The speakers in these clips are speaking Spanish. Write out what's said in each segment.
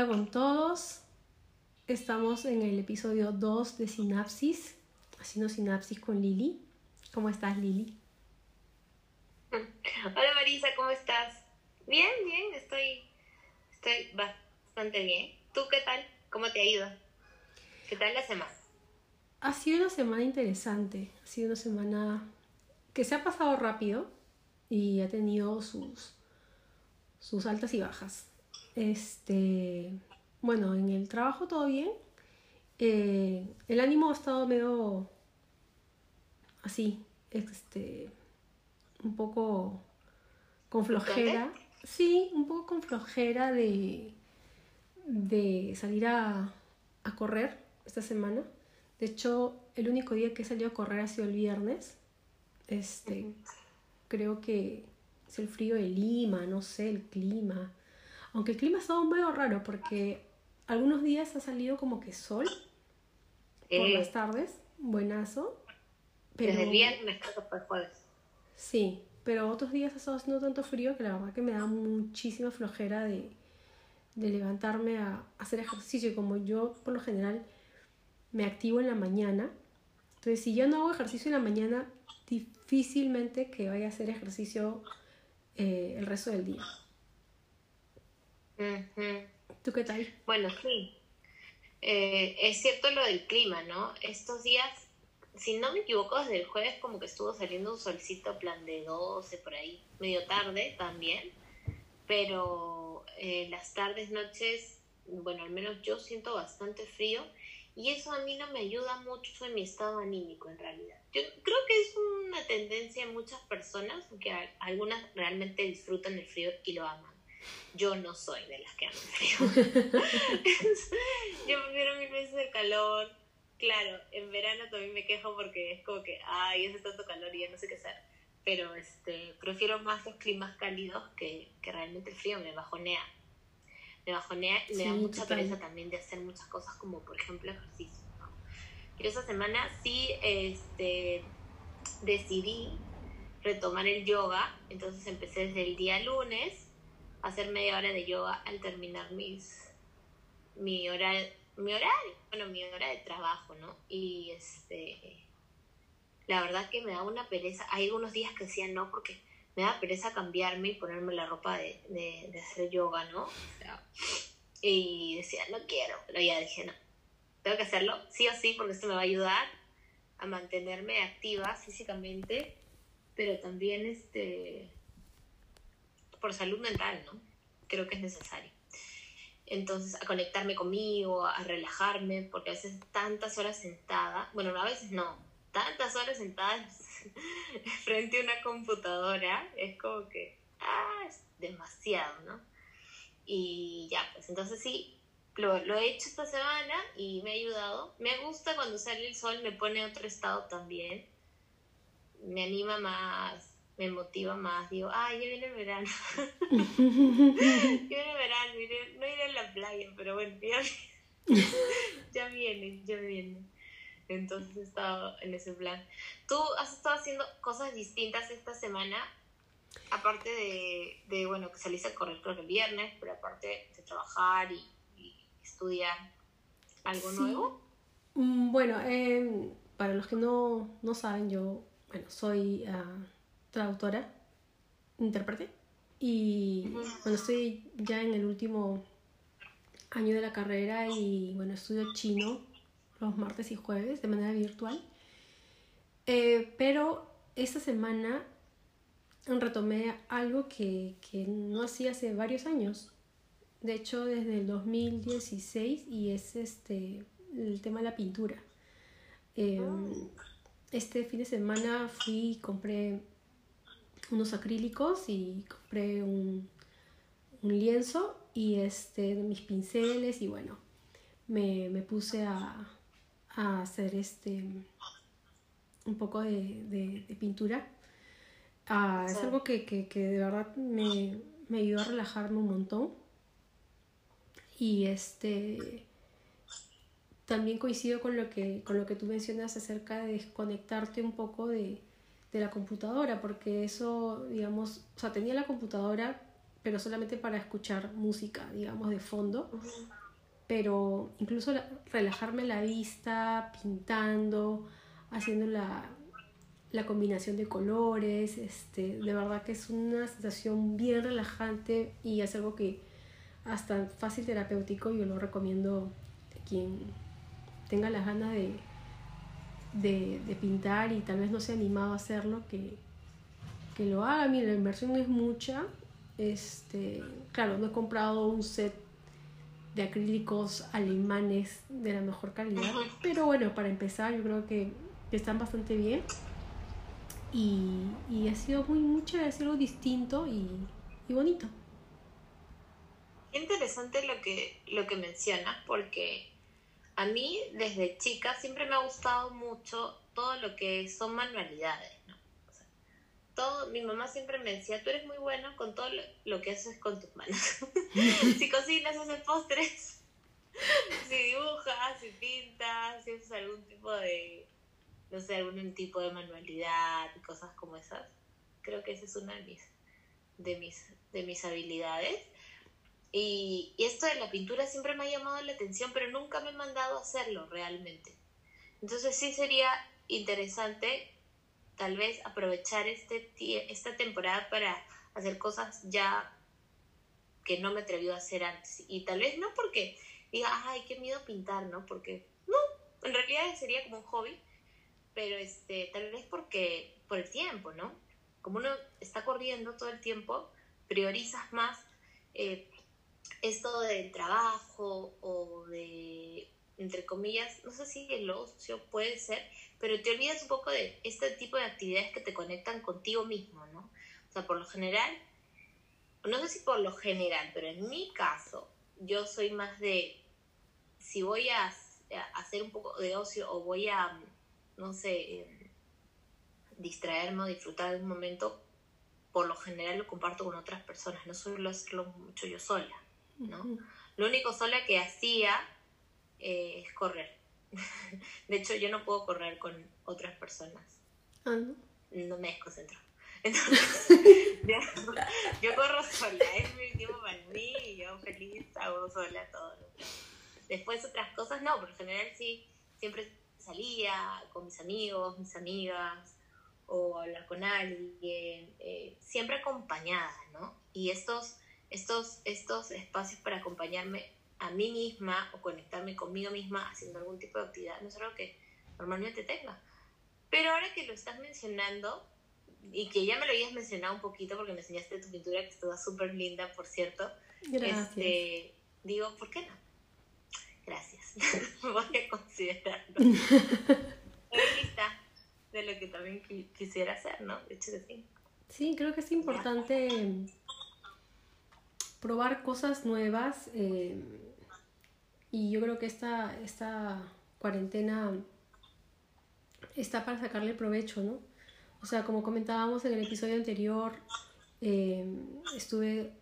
Hola con todos. Estamos en el episodio 2 de Sinapsis, haciendo sinapsis con Lili. ¿Cómo estás, Lili? Hola Marisa, ¿cómo estás? Bien, bien, estoy, estoy bastante bien. ¿Tú qué tal? ¿Cómo te ha ido? ¿Qué tal la semana? Ha sido una semana interesante, ha sido una semana que se ha pasado rápido y ha tenido sus, sus altas y bajas. Este, bueno, en el trabajo todo bien. Eh, el ánimo ha estado medio así, este, un poco con flojera. Sí, un poco con flojera de, de salir a, a correr esta semana. De hecho, el único día que he salido a correr ha sido el viernes. Este, creo que es el frío de Lima, no sé, el clima. Aunque el clima ha estado medio raro porque algunos días ha salido como que sol por Eh. las tardes, buenazo. Pero, Desde el viernes fue jueves. Sí, pero otros días ha estado haciendo tanto frío que la verdad que me da muchísima flojera de, de levantarme a hacer ejercicio. Y como yo por lo general me activo en la mañana, entonces si yo no hago ejercicio en la mañana, difícilmente que vaya a hacer ejercicio eh, el resto del día. ¿Tú qué tal? Bueno, sí. Eh, es cierto lo del clima, ¿no? Estos días, si no me equivoco, desde el jueves como que estuvo saliendo un solcito plan de 12 por ahí, medio tarde también, pero eh, las tardes, noches, bueno, al menos yo siento bastante frío y eso a mí no me ayuda mucho en mi estado anímico en realidad. Yo creo que es una tendencia en muchas personas, que a- algunas realmente disfrutan el frío y lo aman. Yo no soy de las que el frío. Yo prefiero mil veces el calor. Claro, en verano también me quejo porque es como que, ay, hace tanto calor y ya no sé qué hacer. Pero este, prefiero más los climas cálidos que, que realmente el frío me bajonea. Me bajonea y me da mucha pereza también de hacer muchas cosas como por ejemplo ejercicio. ¿no? Y esa semana sí este, decidí retomar el yoga, entonces empecé desde el día lunes hacer media hora de yoga al terminar mis mi hora mi horario, bueno, mi hora de trabajo, ¿no? Y este la verdad que me da una pereza. Hay algunos días que decía no porque me da pereza cambiarme y ponerme la ropa de, de, de hacer yoga, ¿no? Y decía, no quiero, pero ya dije, no, tengo que hacerlo, sí o sí, porque esto me va a ayudar a mantenerme activa físicamente, pero también este por salud mental, ¿no? Creo que es necesario. Entonces, a conectarme conmigo, a relajarme, porque a veces tantas horas sentada, bueno, a veces no, tantas horas sentadas frente a una computadora, es como que, ah, es demasiado, ¿no? Y ya, pues entonces sí, lo, lo he hecho esta semana y me ha ayudado. Me gusta cuando sale el sol, me pone otro estado también. Me anima más, me motiva más. Digo, ay, ya viene el verano. ya viene el verano, iré- no iré a la playa, pero bueno, ya, ya viene, ya viene. Entonces he estado en ese plan. ¿Tú has estado haciendo cosas distintas esta semana? Aparte de, de, bueno, que saliste a correr creo que el viernes, pero aparte de trabajar y, y estudiar algo Sí. nuevo. Mm, Bueno, eh, para los que no, no saben, yo bueno, soy ah, traductora, intérprete, y bueno, estoy ya en el último año de la carrera y bueno, estudio chino los martes y jueves de manera virtual. Eh, pero esta semana retomé algo que, que no hacía hace varios años. De hecho, desde el 2016 y es este el tema de la pintura. Eh, este fin de semana fui y compré unos acrílicos y compré un, un lienzo y este mis pinceles y bueno, me, me puse a, a hacer este un poco de, de- de pintura. Ah, es algo que, que- que de verdad me, me ayudó a relajarme un montón. Y este también coincido con lo que, con lo que tú mencionas acerca de desconectarte un poco de, de la computadora, porque eso, digamos, o sea, tenía la computadora, pero solamente para escuchar música, digamos, de fondo. Pero incluso relajarme la vista, pintando, haciendo la, combinación de colores, este, de verdad que es una sensación bien relajante y es algo que hasta fácil terapéutico yo lo recomiendo a quien tenga las ganas de, de, pintar y tal vez no se ha animado a hacerlo, que, que lo haga. Mira, la inversión es mucha. Este, claro, no he comprado un set de acrílicos alemanes de la mejor calidad, pero bueno, para empezar yo creo que están bastante bien y, y ha sido muy mucho, ha sido algo distinto y, y bonito. Interesante lo que, lo que mencionas, porque a mí desde chica siempre me ha gustado mucho todo lo que son manualidades, ¿no? todo, mi mamá siempre me decía, tú eres muy bueno con todo lo, que haces con tus manos. si cocinas, haces postres, si dibujas, si pintas, si haces algún tipo de, no sé, algún tipo de manualidad cosas como esas. Creo que esa es una de mis, de mis, de mis habilidades. Y, esto de la pintura siempre me ha llamado la atención, pero nunca me he mandado a hacerlo realmente. Entonces sí sería interesante tal vez aprovechar este, esta temporada para hacer cosas ya que no me atrevió a hacer antes. Y tal vez no porque diga, ay, qué miedo pintar, ¿no? Porque no, en realidad sería como un hobby pero este, tal vez porque por el tiempo, ¿no? Como uno está corriendo todo el tiempo, priorizas más eh, esto del trabajo o de, entre comillas, no sé si el ocio puede ser, pero te olvidas un poco de este tipo de actividades que te conectan contigo mismo, ¿no? O sea, por lo general, no sé si por lo general, pero en mi caso, yo soy más de, si voy a hacer un poco de ocio o voy a no sé, em, distraerme o disfrutar de un momento, por lo general lo comparto con otras personas, no suelo hacerlo mucho yo sola, ¿no? Lo único sola que hacía eh, es correr. de hecho, yo no puedo correr con otras personas. Ah, ¿no? no me desconcentro. Entonces, yo, corro sola, es mi tiempo para mí y yo feliz hago sola todo. Después otras cosas, no, por lo general sí, siempre salía con mis amigos, mis amigas, o hablar con alguien, eh, siempre acompañada, ¿no? Y estos, estos, estos espacios para acompañarme a mí misma o conectarme conmigo misma haciendo algún tipo de actividad no es algo que normalmente tenga. Pero ahora que lo estás mencionando, y que ya me lo habías mencionado un poquito porque me enseñaste tu pintura que estuvo súper linda, por cierto, Este, digo, ¿por qué no? Gracias. Voy a considerarlo. Lista de lo que también quisiera hacer, ¿no? De hecho, sí. Sí, creo que es importante probar cosas nuevas. Eh, y yo creo que esta, esta cuarentena está para sacarle provecho, ¿no? O sea, como comentábamos en el episodio anterior, eh, estuve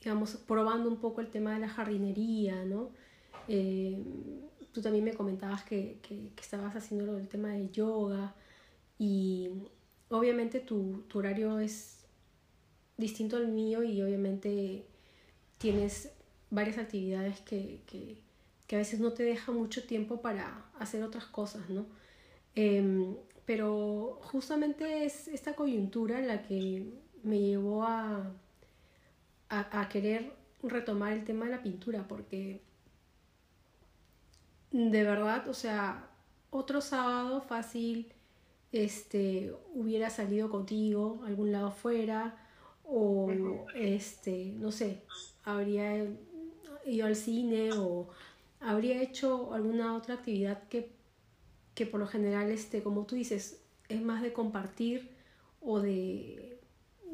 digamos, probando un poco el tema de la jardinería, ¿no? Eh, tú también me comentabas que, que, estabas haciendo el tema de yoga y obviamente tu, tu, horario es distinto al mío y obviamente tienes varias actividades que, que, que a veces no te deja mucho tiempo para hacer otras cosas, ¿no? Em, pero justamente es esta coyuntura la que me llevó a a, querer retomar el tema de la pintura, porque de verdad, o sea, otro sábado fácil, este, hubiera salido contigo a algún lado afuera, o este, no sé, habría ido al cine o habría hecho alguna otra actividad que, que por lo general, este, como tú dices, es más de compartir o de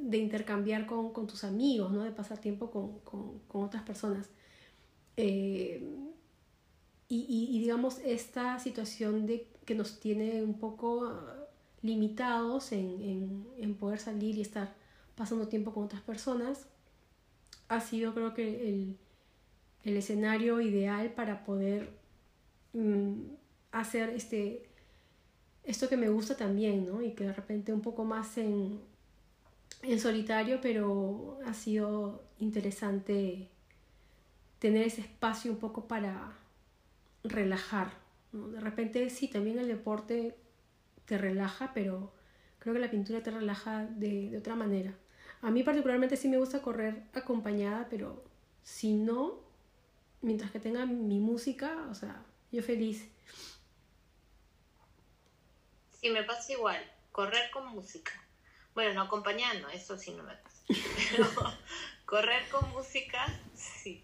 de intercambiar con, con, tus amigos, ¿no? de pasar tiempo con, con, con otras personas. Eh, y, y, digamos, esta situación de que nos tiene un poco limitados en, en, en, poder salir y estar pasando tiempo con otras personas, ha sido creo que el, el escenario ideal para poder mm, hacer este, esto que me gusta también, ¿no? Y que de repente un poco más en, en solitario, pero ha sido interesante tener ese espacio un poco para relajar. De repente sí, también el deporte te relaja, pero creo que la pintura te relaja de, de otra manera. A mí particularmente sí me gusta correr acompañada, pero si no, mientras que tenga mi música, o sea, yo feliz. Sí, me pasa igual, correr con música. Bueno, no acompañando, eso sí no me pasa. Pero correr con música, sí.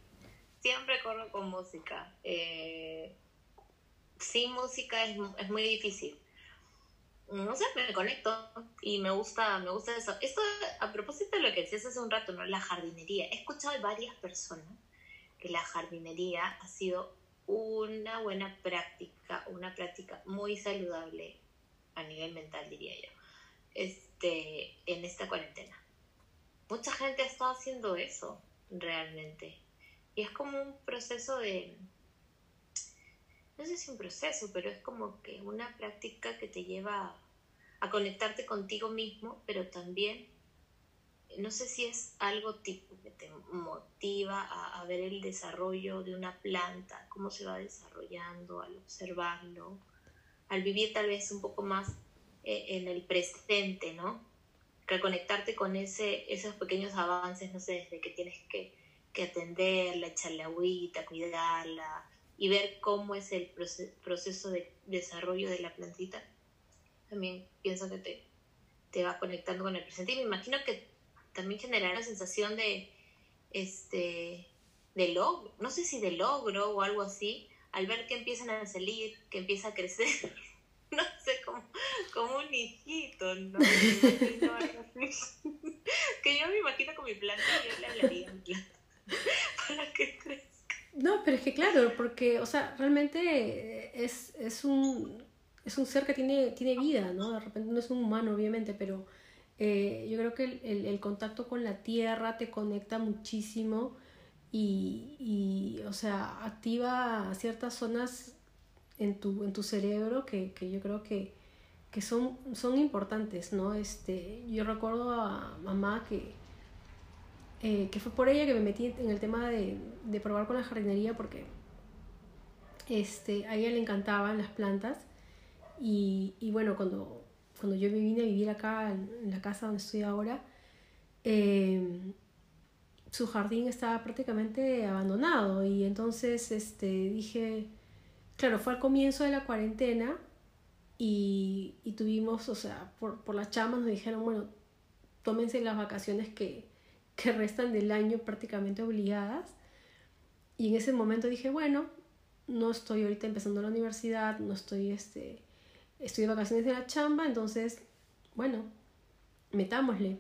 Siempre corro con música. Eh, sin música es, es muy difícil no sé, me conecto y me gusta, me gusta eso. Esto, a propósito de lo que decías hace un rato, ¿no? La jardinería. He escuchado de varias personas que la jardinería ha sido una buena práctica, una práctica muy saludable a nivel mental, diría yo, este, en esta cuarentena. Mucha gente ha estado haciendo eso, realmente. Y es como un proceso de, no sé si un proceso, pero es como que una práctica que te lleva a conectarte contigo mismo, pero también, no sé si es algo tipo que te motiva a, ver el desarrollo de una planta, cómo se va desarrollando al observarlo, al vivir tal vez un poco más eh, en el presente, ¿no? Reconectarte con ese, esos pequeños avances, no sé, desde que tienes que, que atenderla, echarle agüita, cuidarla, y ver cómo es el proceso de desarrollo de la plantita, también pienso que te, te va conectando con el presente. Y me imagino que también generará la sensación de, este, de logro, no sé si de logro o algo así, al ver que empiezan a salir, que empieza a crecer. no sé, como, como un hijito, ¿no? que yo me imagino con mi planta y yo le hablaría a mi planta para que crezca. No, pero es que claro, porque, o sea, realmente es, es, un, es un ser que tiene, tiene vida, ¿no? De repente no es un humano, obviamente, pero eh, yo creo que el, el, contacto con la tierra te conecta muchísimo y, y, o sea, activa ciertas zonas en tu, en tu cerebro que, que yo creo que, que son, son importantes, ¿no? Este, yo recuerdo a mamá que eh, que fue por ella que me metí en el tema de, de probar con la jardinería porque este, a ella le encantaban las plantas. Y, y bueno, cuando, cuando yo me vine a vivir acá en, la casa donde estoy ahora, em, su jardín estaba prácticamente abandonado. Y entonces este, dije, claro, fue al comienzo de la cuarentena y, y tuvimos, o sea, por, por las chamas nos dijeron, bueno, tómense las vacaciones que, que restan del año prácticamente obligadas. Y en ese momento dije, bueno, no estoy ahorita empezando la universidad, no estoy, este, estoy de vacaciones de la chamba, entonces, bueno, metámosle.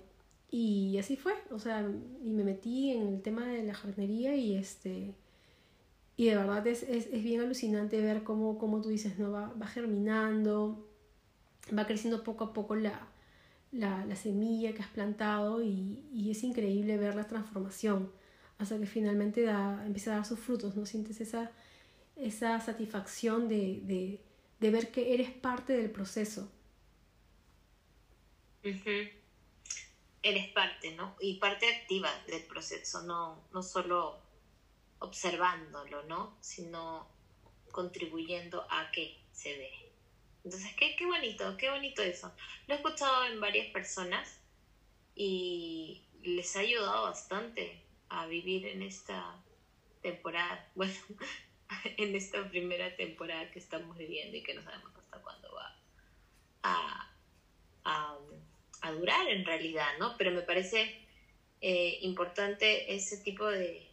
Y así fue, o sea, y me metí en el tema de la jardinería y este, y de verdad es, es, es bien alucinante ver cómo, cómo tú dices, ¿no? Va, va germinando, va creciendo poco a poco la, la, la semilla que has plantado y, y, es increíble ver la transformación hasta que finalmente da, empieza a dar sus frutos, ¿no? Sientes esa, esa satisfacción de, de, de ver que eres parte del proceso. Eres parte, ¿no? Y parte activa del proceso, no, no solo observándolo, ¿no? Sino contribuyendo a que se dé. Entonces, qué, qué bonito, qué bonito eso. Lo he escuchado en varias personas y les ha ayudado bastante a vivir en esta temporada, bueno, en esta primera temporada que estamos viviendo y que no sabemos hasta cuándo va a, a, a durar en realidad, ¿no? Pero me parece eh, importante ese tipo de,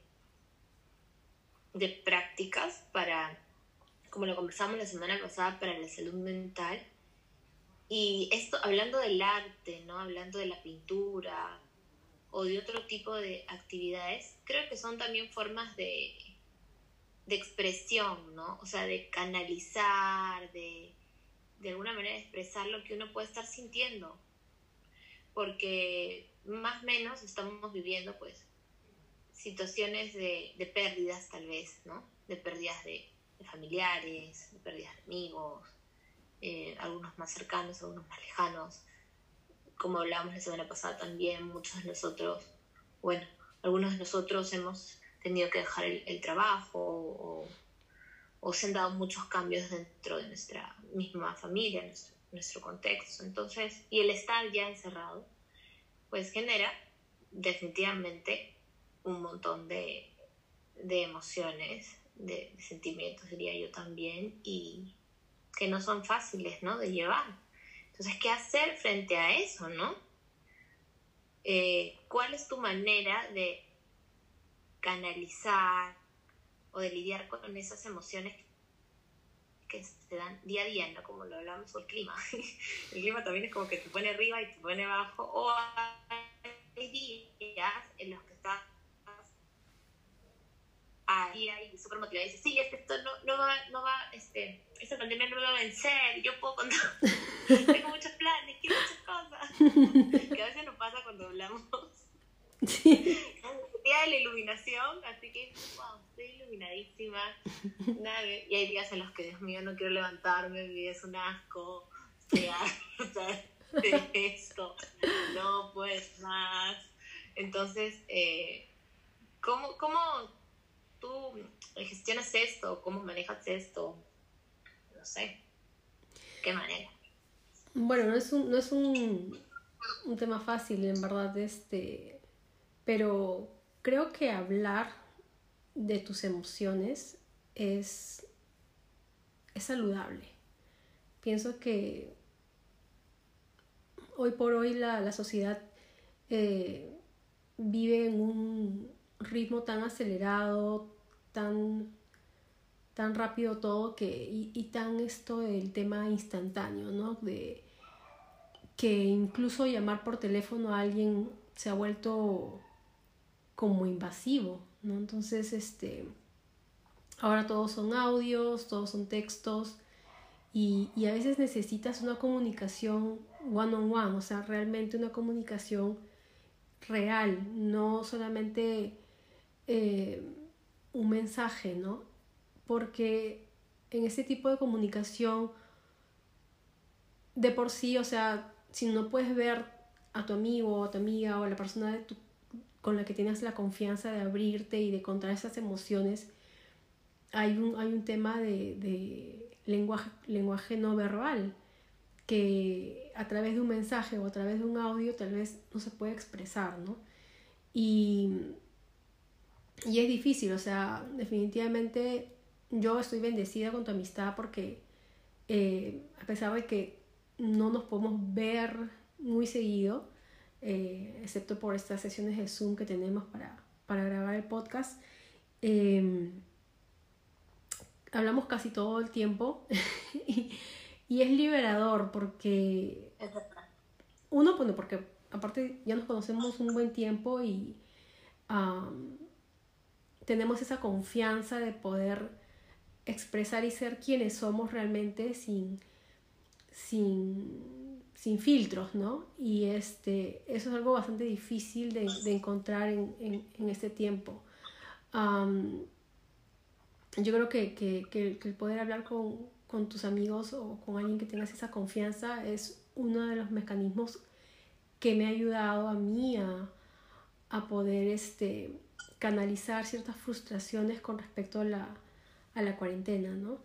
de prácticas para como lo conversamos la semana pasada, para la salud mental. Y esto, hablando del arte, ¿no? Hablando de la pintura o de otro tipo de actividades, creo que son también formas de, de expresión, ¿no? O sea, de canalizar, de, de alguna manera expresar lo que uno puede estar sintiendo. Porque más o menos estamos viviendo, pues, situaciones de, de pérdidas, tal vez, ¿no? De pérdidas de, de familiares, de pérdidas de amigos, eh, algunos más cercanos, algunos más lejanos. como hablábamos la semana pasada también, muchos de nosotros, bueno, algunos de nosotros hemos tenido que dejar el, trabajo o, se han dado muchos cambios dentro de nuestra misma familia, nuestro, nuestro contexto. Entonces, y el estar ya encerrado, pues genera definitivamente un montón de, de emociones, de, sentimientos, diría yo también, y que no son fáciles, ¿no? De llevar. Entonces, ¿qué hacer frente a eso, no? Eh, ¿Cuál es tu manera de canalizar o de lidiar con esas emociones que se dan día a día, ¿no? Como lo hablamos el clima. el clima también es como que te pone arriba y te pone abajo, o hay días súper motivada y dices, sí, es que esto no, no, va, no va, este, esta pandemia no me va a vencer, yo puedo contar, tengo muchos planes, quiero muchas cosas, que a veces nos pasa cuando hablamos. Sí. Día de la iluminación, así que, wow, estoy iluminadísima. Nada, y hay días en los que, Dios mío, no quiero levantarme, mi vida es un asco, estoy de esto, no puedes más. Entonces, eh, ¿cómo, ¿cómo tú gestionas esto? ¿Cómo manejas esto? No sé. ¿Qué manera? Bueno, no es un, no es un, un tema fácil, en verdad, este, pero creo que hablar de tus emociones es, es saludable. Pienso que hoy por hoy la, la sociedad eh, vive en un ritmo tan acelerado, tan, tan rápido todo que, y, tan esto del tema instantáneo, ¿no? De que incluso llamar por teléfono a alguien se ha vuelto como invasivo, ¿no? Entonces, este, ahora todos son audios, todos son textos y, y a veces necesitas una comunicación one on one, o sea, realmente una comunicación real, no solamente eh, un mensaje, ¿no? Porque en ese tipo de comunicación, de por sí, o sea, si no puedes ver a tu amigo o a tu amiga o a la persona con la que tienes la confianza de abrirte y de contar esas emociones, hay un, hay un tema de, de lenguaje, lenguaje no verbal que a través de un mensaje o a través de un audio tal vez no se puede expresar, ¿no? Y y es difícil, o sea, definitivamente yo estoy bendecida con tu amistad porque eh, a pesar de que no nos podemos ver muy seguido, eh, excepto por estas sesiones de Zoom que tenemos para, para grabar el podcast, em, hablamos casi todo el tiempo y, es liberador porque uno, bueno, porque aparte ya nos conocemos un buen tiempo y tenemos esa confianza de poder expresar y ser quienes somos realmente sin, sin, sin filtros, ¿no? Y este, eso es algo bastante difícil de, encontrar en, en, este tiempo. yo creo que, que, que, el poder hablar con, con, tus amigos o con alguien que tengas esa confianza es uno de los mecanismos que me ha ayudado a mí a, a poder este, canalizar ciertas frustraciones con respecto a la, a la cuarentena, ¿no?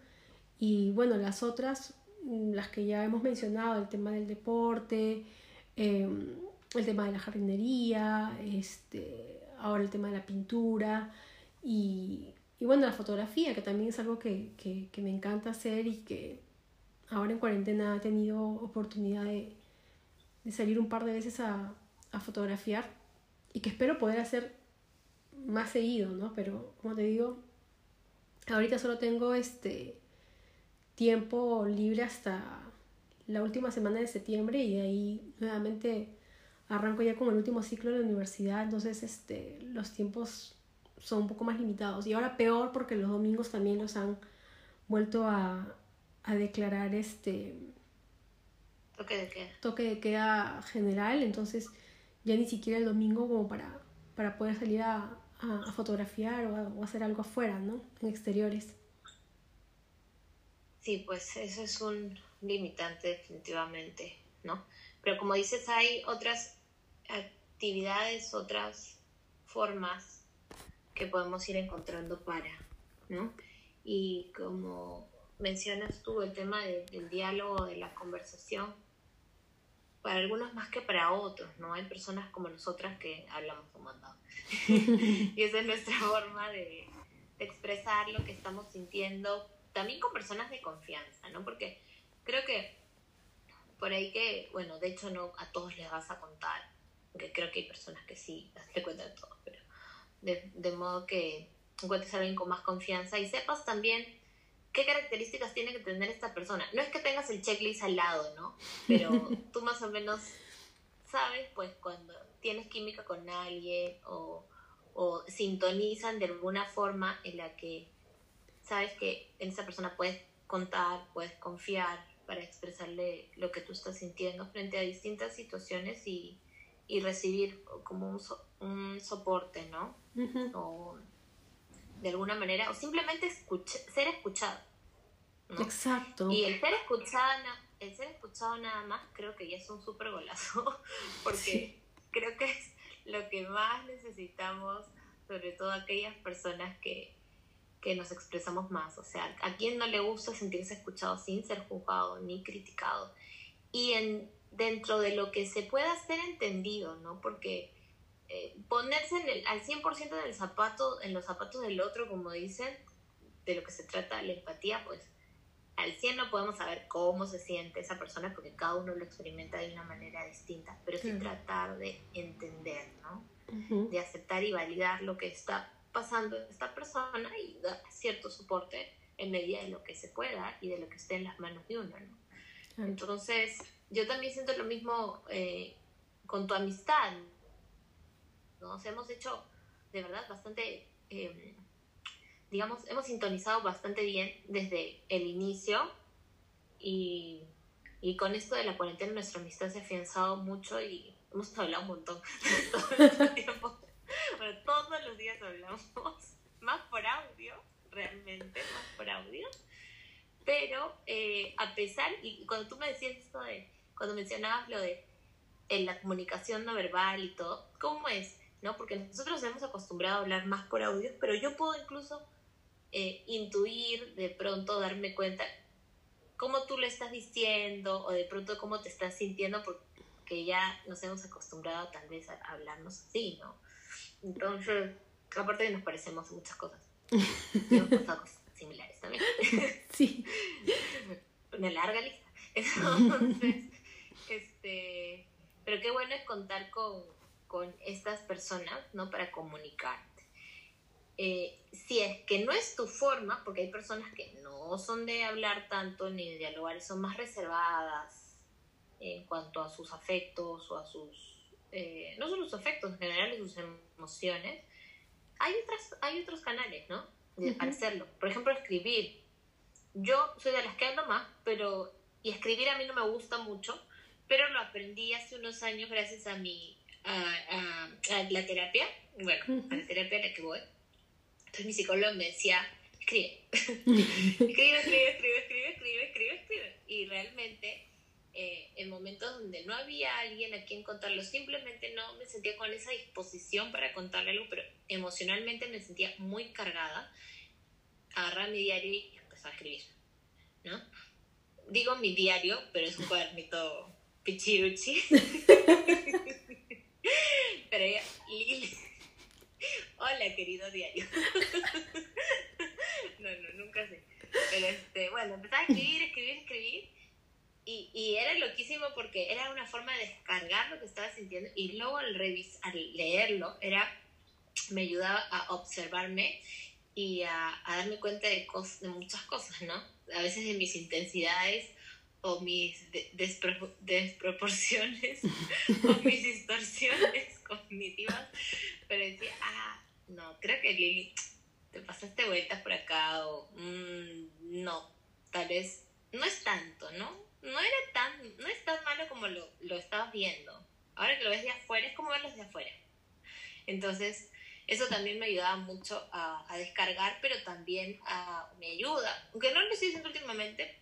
Y bueno, las otras, mm, las que ya hemos mencionado, el tema del deporte, em, el tema de la jardinería, este, ahora el tema de la pintura y, y bueno, la fotografía, que también es algo que, que, que, me encanta hacer y que ahora en cuarentena he tenido oportunidad de, de salir un par de veces a, a fotografiar y que espero poder hacer más seguido, ¿no? Pero como te digo, ahorita solo tengo este tiempo libre hasta la última semana de septiembre y de ahí nuevamente arranco ya con el último ciclo de la universidad, entonces este, los tiempos son un poco más limitados. Y ahora peor porque los domingos también los han vuelto a, a declarar este toque de queda. Toque de queda general, entonces ya ni siquiera el domingo como para, para poder salir a, a, fotografiar o, a, hacer algo afuera, ¿no? En exteriores. Sí, pues eso es un limitante definitivamente, ¿no? Pero como dices, hay otras actividades, otras formas que podemos ir encontrando para, ¿no? Y como mencionas tú, el tema del diálogo, de la conversación, para algunos más que para otros, ¿no? Hay personas como nosotras que hablamos fumando. y esa es nuestra forma de, de, expresar lo que estamos sintiendo, también con personas de confianza, ¿no? Porque creo que por ahí que, bueno, de hecho no a todos les vas a contar, porque creo que hay personas que sí, te cuentan todo, pero de, de modo que encuentres a alguien con más confianza y sepas también qué características tiene que tener esta persona. No es que tengas el checklist al lado, ¿no? Pero tú más o menos sabes, pues, cuando tienes química con alguien o, o sintonizan de alguna forma en la que sabes que en esa persona puedes contar, puedes confiar para expresarle lo que tú estás sintiendo frente a distintas situaciones y, y recibir como un, un soporte, ¿no? O de alguna manera, o simplemente ser escuchado. Exacto. Y el ser escuchado, el ser escuchado nada más creo que ya es un súper golazo, porque creo que es lo que más necesitamos, sobre todo aquellas personas que, que nos expresamos más. O sea, a quien no le gusta sentirse escuchado sin ser juzgado ni criticado. Y en, dentro de lo que se pueda ser entendido, ¿no? Porque eh, ponerse en el, al 100% en, el zapato, en los zapatos del otro, como dicen, de lo que se trata la empatía, pues al 100 no podemos saber cómo se siente esa persona porque cada uno lo experimenta de una manera distinta, pero sí tratar de entender, ¿no? De aceptar y validar lo que está pasando esta persona y dar cierto soporte en medida de lo que se pueda y de lo que esté en las manos de uno, ¿no? Entonces, yo también siento lo mismo eh, con tu amistad, nos hemos hecho de verdad bastante, em, digamos, hemos sintonizado bastante bien desde el inicio y, y, con esto de la cuarentena nuestra amistad se ha afianzado mucho y hemos hablado un montón todo el tiempo. Bueno, todos los días hablamos, más por audio, realmente, más por audio. Pero eh, a pesar, y cuando tú me decías esto de, cuando mencionabas lo de en la comunicación no verbal y todo, ¿cómo es? ¿No? Porque nosotros hemos acostumbrado a hablar más por audio, pero yo puedo incluso eh, intuir, de pronto darme cuenta cómo tú lo estás diciendo o de pronto cómo te estás sintiendo porque ya nos hemos acostumbrado tal vez a hablarnos así, ¿no? Entonces, aparte de nos parecemos muchas cosas. hemos pasado cosas similares también. Sí. Una larga lista. Entonces, este, pero qué bueno es contar con, con estas personas, ¿no? Para comunicarte. Eh, si es que no es tu forma, porque hay personas que no son de hablar tanto ni de dialogar, son más reservadas en cuanto a sus afectos o a sus, eh, no solo sus afectos, en general sus emociones, hay, otras, hay otros canales, ¿no? Para hacerlo. Por ejemplo, escribir. Yo soy de las que hablo más, pero, y escribir a mí no me gusta mucho, pero lo aprendí hace unos años gracias a mi a, a, a la terapia, bueno, a la terapia a la que voy. Entonces mi psicólogo me decía, escribe. escribe, escribe, escribe, escribe, escribe, escribe, escribe. Y realmente, eh, en momentos donde no había alguien a quien contarlo, simplemente no me sentía con esa disposición para contarle algo, pero emocionalmente me sentía muy cargada. Agarraba mi diario y empezaba a escribir, ¿no? Digo mi diario, pero es un cuadernito pichiruchi. Pero ella, Lili. Hola, querido diario. no, no, nunca sé. Pero este, bueno, empezaba a escribir, escribir, escribir. Y, y era loquísimo porque era una forma de descargar lo que estaba sintiendo y luego al, revis al leerlo era, me ayudaba a observarme y a, a darme cuenta de, de muchas cosas, ¿no? A veces de mis intensidades o mis desproporciones o mis distorsiones cognitivas, pero decía, ah, no, creo que Lili, te pasaste vueltas por acá o mm, no, tal vez no es tanto, ¿no? No era tan, no es tan malo como lo, lo estabas viendo. Ahora que lo ves de afuera, es como verlo de afuera. Entonces, eso también me ayudaba mucho a, a descargar, pero también a, me ayuda, aunque no lo estoy diciendo últimamente,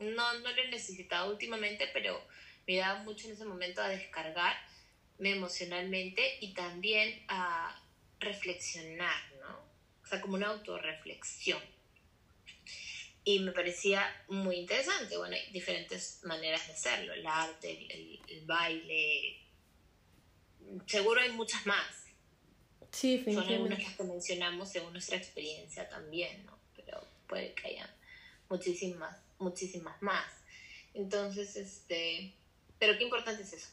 no, no lo he necesitado últimamente, pero me ayudaba mucho en ese momento a descargarme emocionalmente y también a reflexionar, ¿no? O sea, como una autorreflexión. Y me parecía muy interesante. Bueno, hay diferentes maneras de hacerlo, el arte, el, el baile. Seguro hay muchas más. Sí, Son algunas las que mencionamos según nuestra experiencia también, ¿no? Pero puede que haya muchísimas, muchísimas más. Entonces, este, pero qué importante es eso,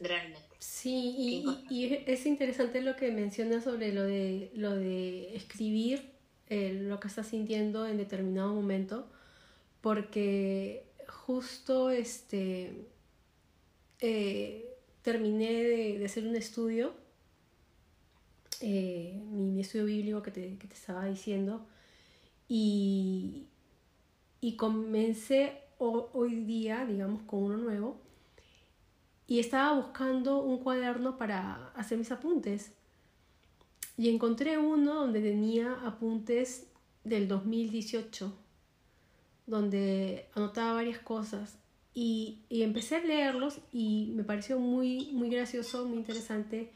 realmente. Sí, y, y, es interesante lo que mencionas sobre lo de, lo de escribir eh, lo que estás sintiendo en determinado momento, porque justo este, eh, terminé de, de, hacer un estudio, eh, mi, estudio bíblico que te, que te estaba diciendo, y, y comencé hoy día, digamos, con uno nuevo, y estaba buscando un cuaderno para hacer mis apuntes. Y encontré uno donde tenía apuntes del 2018, donde anotaba varias cosas. Y, y, empecé a leerlos y me pareció muy, muy gracioso, muy interesante,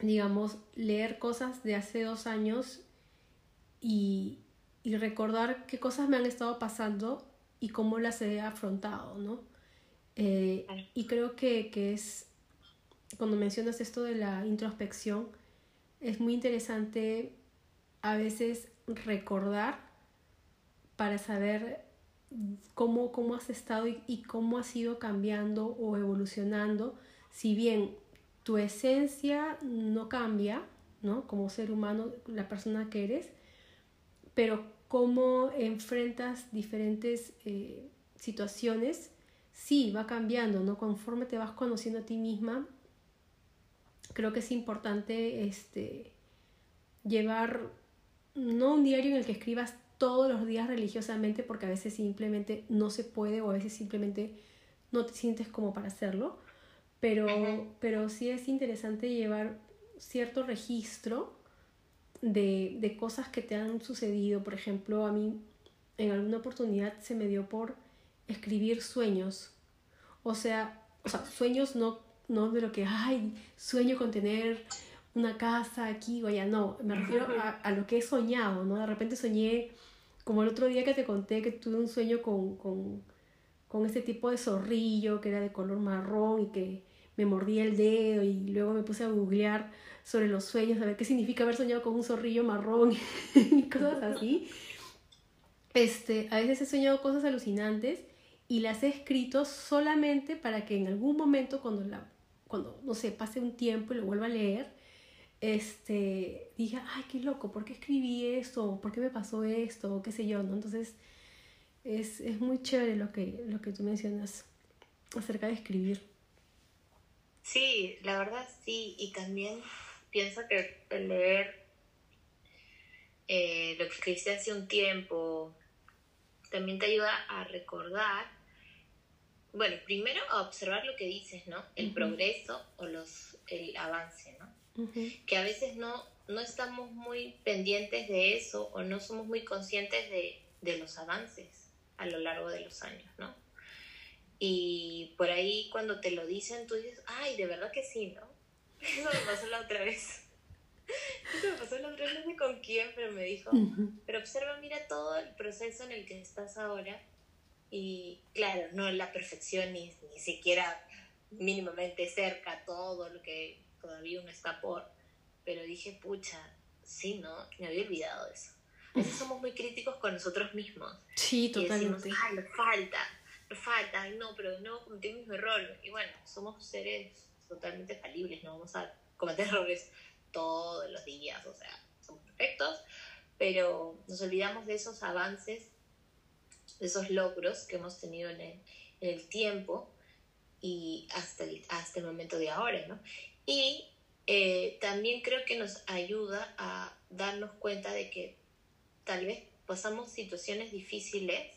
digamos, leer cosas de hace dos años y, y recordar qué cosas me han estado pasando y cómo las he afrontado, ¿no? Eh, y creo que, que, es, cuando mencionas esto de la introspección, es muy interesante a veces recordar para saber cómo, cómo has estado y, y cómo has ido cambiando o evolucionando, si bien tu esencia no cambia, ¿no? Como ser humano, la persona que eres, pero cómo enfrentas diferentes eh, situaciones sí, va cambiando, ¿no? Conforme te vas conociendo a ti misma, creo que es importante este, llevar, no un diario en el que escribas todos los días religiosamente, porque a veces simplemente no se puede o a veces simplemente no te sientes como para hacerlo, pero, pero sí es interesante llevar cierto registro de, de cosas que te han sucedido. Por ejemplo, a mí en alguna oportunidad se me dio por escribir sueños. O sea, o sea sueños no, no de lo que, ay, sueño con tener una casa aquí o allá, no, me refiero a, a, lo que he soñado, ¿no? De repente soñé, como el otro día que te conté que tuve un sueño con, con, con este tipo de zorrillo que era de color marrón y que me mordía el dedo y luego me puse a googlear sobre los sueños, a ver qué significa haber soñado con un zorrillo marrón y cosas así. Este, a veces he soñado cosas alucinantes y las he escrito solamente para que en algún momento cuando la cuando no sé pase un tiempo y lo vuelva a leer este diga ay qué loco por qué escribí esto por qué me pasó esto qué sé yo no entonces es, es muy chévere lo que lo que tú mencionas acerca de escribir sí la verdad sí y también pienso que el leer eh, lo que escribiste hace un tiempo también te ayuda a recordar bueno, primero a observar lo que dices, ¿no? El progreso o los, el avance, ¿no? Que a veces no, no estamos muy pendientes de eso o no somos muy conscientes de, de los avances a lo largo de los años, ¿no? Y por ahí cuando te lo dicen, tú dices, ay, de verdad que sí, ¿no? Eso me pasó la otra vez. Eso me pasó la otra vez, no sé con quién, pero me dijo, pero observa, mira todo el proceso en el que estás ahora y claro, no la perfección ni, ni siquiera mínimamente cerca todo lo que todavía uno está por, pero dije, pucha, sí, ¿no? Me había olvidado de eso. A veces somos muy críticos con nosotros mismos. Sí, totalmente. Y decimos, ay, falta, falta, no, pero no cometí el mismo error. Y bueno, somos seres totalmente falibles, no vamos a cometer errores todos los días, o sea, somos perfectos, pero nos olvidamos de esos avances de esos logros que hemos tenido en el, en el tiempo y hasta el, hasta el momento de ahora, ¿no? Y eh, también creo que nos ayuda a darnos cuenta de que tal vez pasamos situaciones difíciles,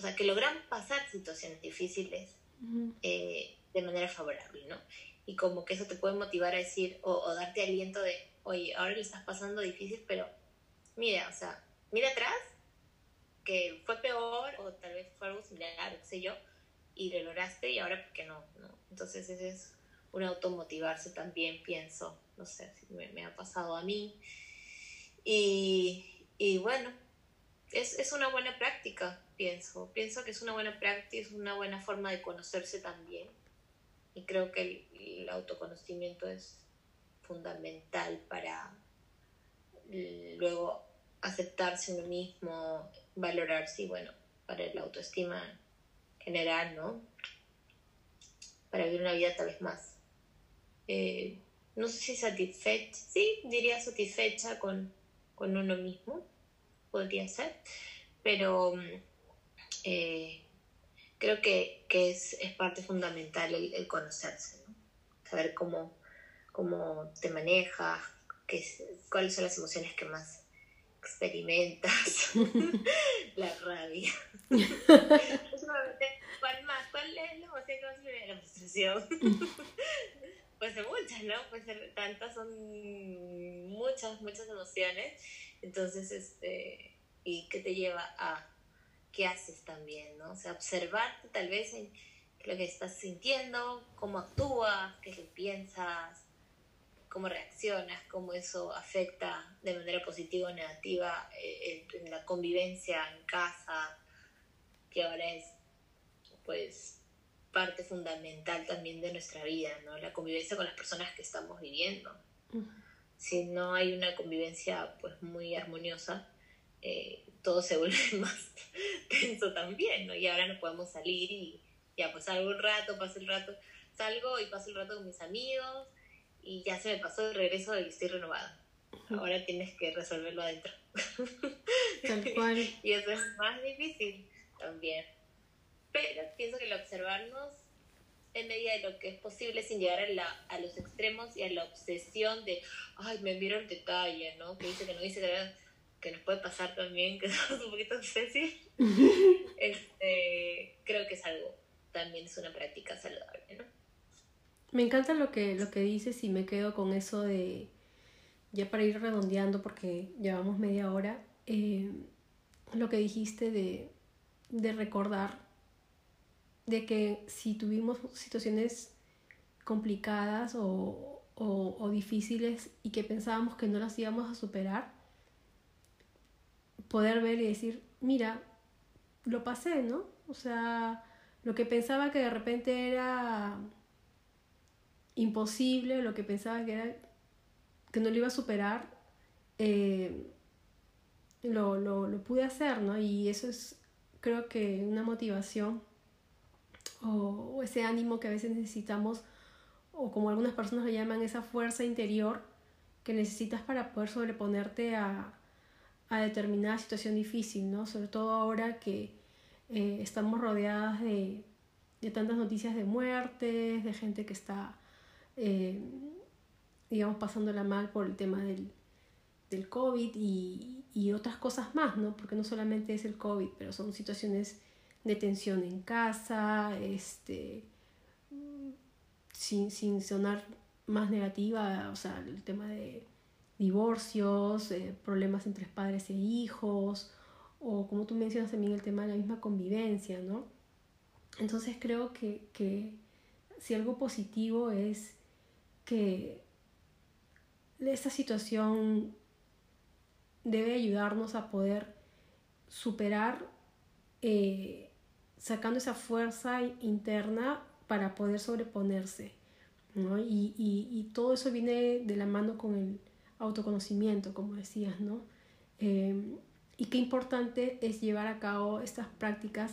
o sea, que logramos pasar situaciones difíciles eh, de manera favorable, ¿no? Y como que eso te puede motivar a decir o, o darte aliento de, oye, ahora le estás pasando difícil, pero mira, o sea, mira atrás que fue peor o tal vez fue algo similar, qué sé yo, y lo lograste y ahora por qué no, ¿no? Entonces ese es un automotivarse también, pienso, no sé, si me, ha pasado a mí. Y, y bueno, es, es, una buena práctica, pienso. Pienso que es una buena práctica, es una buena forma de conocerse también. Y creo que el, autoconocimiento es fundamental para luego aceptarse uno mismo, valorarse y bueno, para la autoestima general, ¿no? Para vivir una vida tal vez más, eh, no sé si satisfecha, sí, diría satisfecha con, con uno mismo, podría ser, pero eh, creo que, que es, es, parte fundamental el, conocerse, ¿no? saber cómo, cómo te manejas, qué, cuáles son las emociones que más experimentas, la rabia. ¿Cuál más? ¿Cuál es la emoción que más La frustración. puede ser muchas, ¿no? Puede ser tantas, son muchas, muchas emociones. Entonces, este, ¿y qué te lleva a qué haces también, ¿no? O sea, observarte tal vez en lo que estás sintiendo, cómo actúas, qué que piensas, cómo reaccionas, cómo eso afecta de manera positiva o negativa eh, en la convivencia en casa, que ahora es, pues, parte fundamental también de nuestra vida, ¿no? La convivencia con las personas que estamos viviendo. Si no hay una convivencia pues muy armoniosa, eh, todo se vuelve más tenso también, ¿no? Y ahora no podemos salir y ya pues salgo un rato, paso el rato, salgo y paso el rato con mis amigos y ya se me pasó el regreso y estoy renovada. Ahora tienes que resolverlo adentro. Tal cual. y eso es más difícil también. Pero pienso que el observarnos en medida de lo que es posible sin llegar a, la, a los extremos y a la obsesión de, ay, me miro el detalle, ¿no? Que dice que no dice que, nos puede pasar también, que somos un poquito obsesivos. este, creo que es algo, también es una práctica saludable, ¿no? Me encanta lo que, lo que dices y me quedo con eso de, ya para ir redondeando porque llevamos media hora, eh, lo que dijiste de, de recordar de que si tuvimos situaciones complicadas o, difíciles y que pensábamos que no las íbamos a superar, poder ver y decir, mira, lo pasé, ¿no? O sea, lo que pensaba que de repente era imposible, lo que pensaba que era que no lo iba a superar, eh, lo, lo, pude hacer, ¿no? Y eso es, creo que, una motivación o, ese ánimo que a veces necesitamos, o como algunas personas lo llaman, esa fuerza interior que necesitas para poder sobreponerte a, a determinada situación difícil, ¿no? Sobre todo ahora que eh, estamos rodeadas de, de, tantas noticias de muertes, de gente que está, eh, digamos, pasándola mal por el tema del, del COVID y, y, otras cosas más, ¿no? Porque no solamente es el COVID, pero son situaciones de tensión en casa, este, sin, sin sonar más negativa, o sea, el tema de divorcios, eh, problemas entre padres e hijos, o como tú mencionas también el tema de la misma convivencia, ¿no? Entonces creo que, que si algo positivo es que esta situación debe ayudarnos a poder superar eh, sacando esa fuerza interna para poder sobreponerse. ¿no? Y, y, todo eso viene de la mano con el autoconocimiento, como decías, ¿no? Eh, y qué importante es llevar a cabo estas prácticas,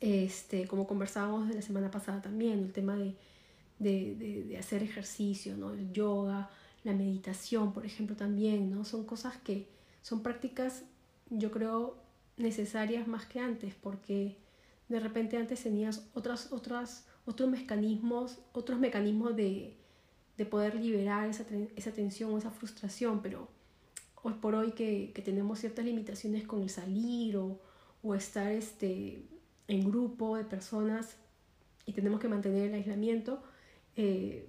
este, como conversábamos la semana pasada también, el tema de, de, de, de, hacer ejercicio, ¿no? El yoga, la meditación, por ejemplo, también, ¿no? Son cosas que son prácticas, yo creo, necesarias más que antes, porque de repente antes tenías otras, otras, otros mecanismos, otros mecanismos de, de poder liberar esa, esa tensión o esa frustración, pero hoy por hoy que, que tenemos ciertas limitaciones con el salir o, o, estar este, en grupo de personas y tenemos que mantener el aislamiento, eh,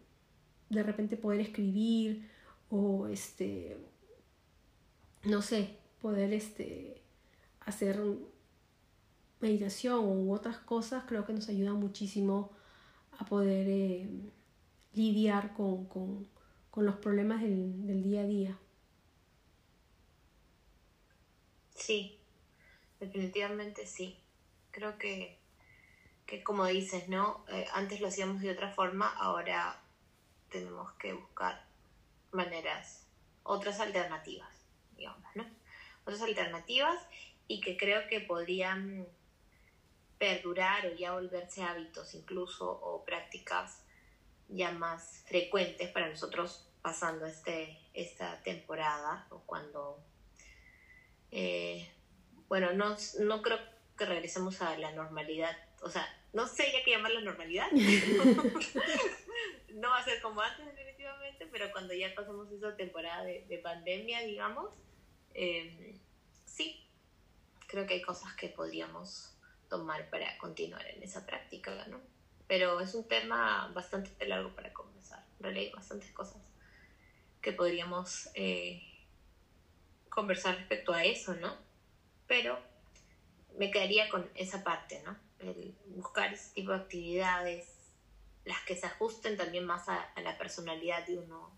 de repente poder escribir o este, no sé, poder este, hacer meditación u otras cosas, creo que nos ayuda muchísimo a poder eh, lidiar con, con, con, los problemas del, del día a día. Sí, definitivamente sí. Creo que, que como dices, ¿no? Eh, antes lo hacíamos de otra forma, ahora tenemos que buscar maneras, otras alternativas, digamos, ¿no? Otras alternativas y que creo que podrían perdurar o ya volverse hábitos incluso o prácticas ya más frecuentes para nosotros pasando este, esta temporada o cuando, eh, bueno, no, no creo que regresemos a la normalidad, o sea, no sé ya qué llamar la normalidad, no va a ser como antes definitivamente, pero cuando ya pasemos esa temporada de, pandemia, digamos, eh, sí, creo que hay cosas que podríamos tomar para continuar en esa práctica, ¿no? Pero es un tema bastante largo para conversar. En realidad hay bastantes cosas que podríamos eh, conversar respecto a eso, ¿no? Pero me quedaría con esa parte, ¿no? El buscar ese tipo de actividades, las que se ajusten también más a, la personalidad de uno,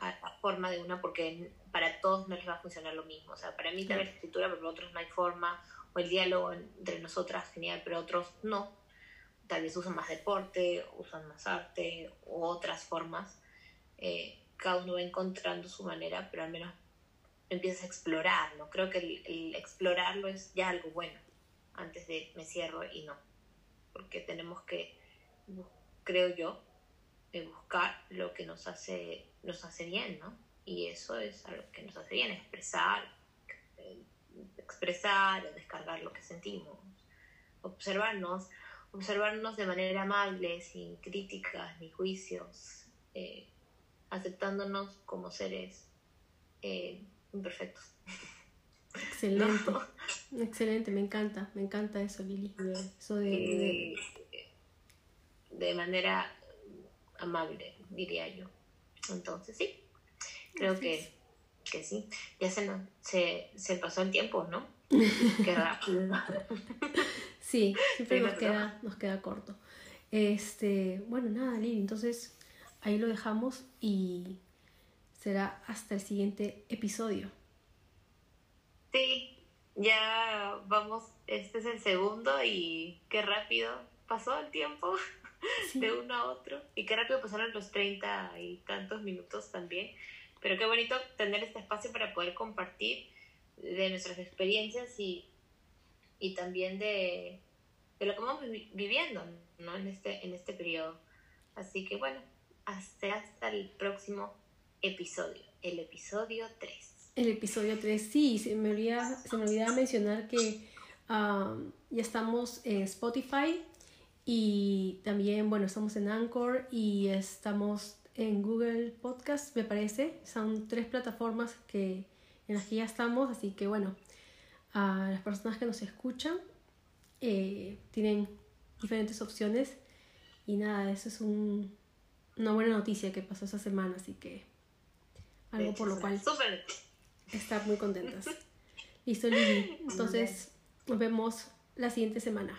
a la forma de uno, porque para todos no les va a funcionar lo mismo. O sea, para mí también la escritura, pero para otros no hay forma, o el diálogo entre nosotras genial, pero otros no. Tal vez usan más deporte, usan más arte u otras formas. Eh, cada uno va encontrando su manera, pero al menos empiezas a explorarlo. Creo que el, explorarlo es ya algo bueno, antes de me cierro y no. Porque tenemos que, creo yo, buscar lo que nos hace, nos hace bien, ¿no? Y eso es algo que nos hace bien, expresar, expresar o descargar lo que sentimos, observarnos, observarnos de manera amable, sin críticas ni juicios, eh, aceptándonos como seres eh, imperfectos. Excelente, excelente, me encanta, me encanta eso, Lili. Eso de, de... manera amable, diría yo. Entonces, sí, creo que que sí, ya se, se, se pasó el tiempo, ¿no? Qué rápido. sí, siempre nos queda, nos queda corto. Este, bueno, nada, Lili, entonces ahí lo dejamos y será hasta el siguiente episodio. Sí, ya vamos, este es el segundo y qué rápido pasó el tiempo de uno a otro y qué rápido pasaron los treinta y tantos minutos también. Pero qué bonito tener este espacio para poder compartir de nuestras experiencias y, y también de, de, lo que vamos viviendo ¿no? en, este, en este periodo. Así que bueno, hasta, hasta el próximo episodio, el episodio 3. El episodio 3, sí, se me olvidaba, se me olvidaba mencionar que um, ya estamos en Spotify y también, bueno, estamos en Anchor y estamos en Google Podcast, me parece. Son tres plataformas que, en las que ya estamos, así que bueno, a las personas que nos escuchan eh, tienen diferentes opciones y nada, eso es un, una buena noticia que pasó esa semana, así que algo por lo cual estar muy contentas. Listo, Lili. Entonces, nos vemos la siguiente semana.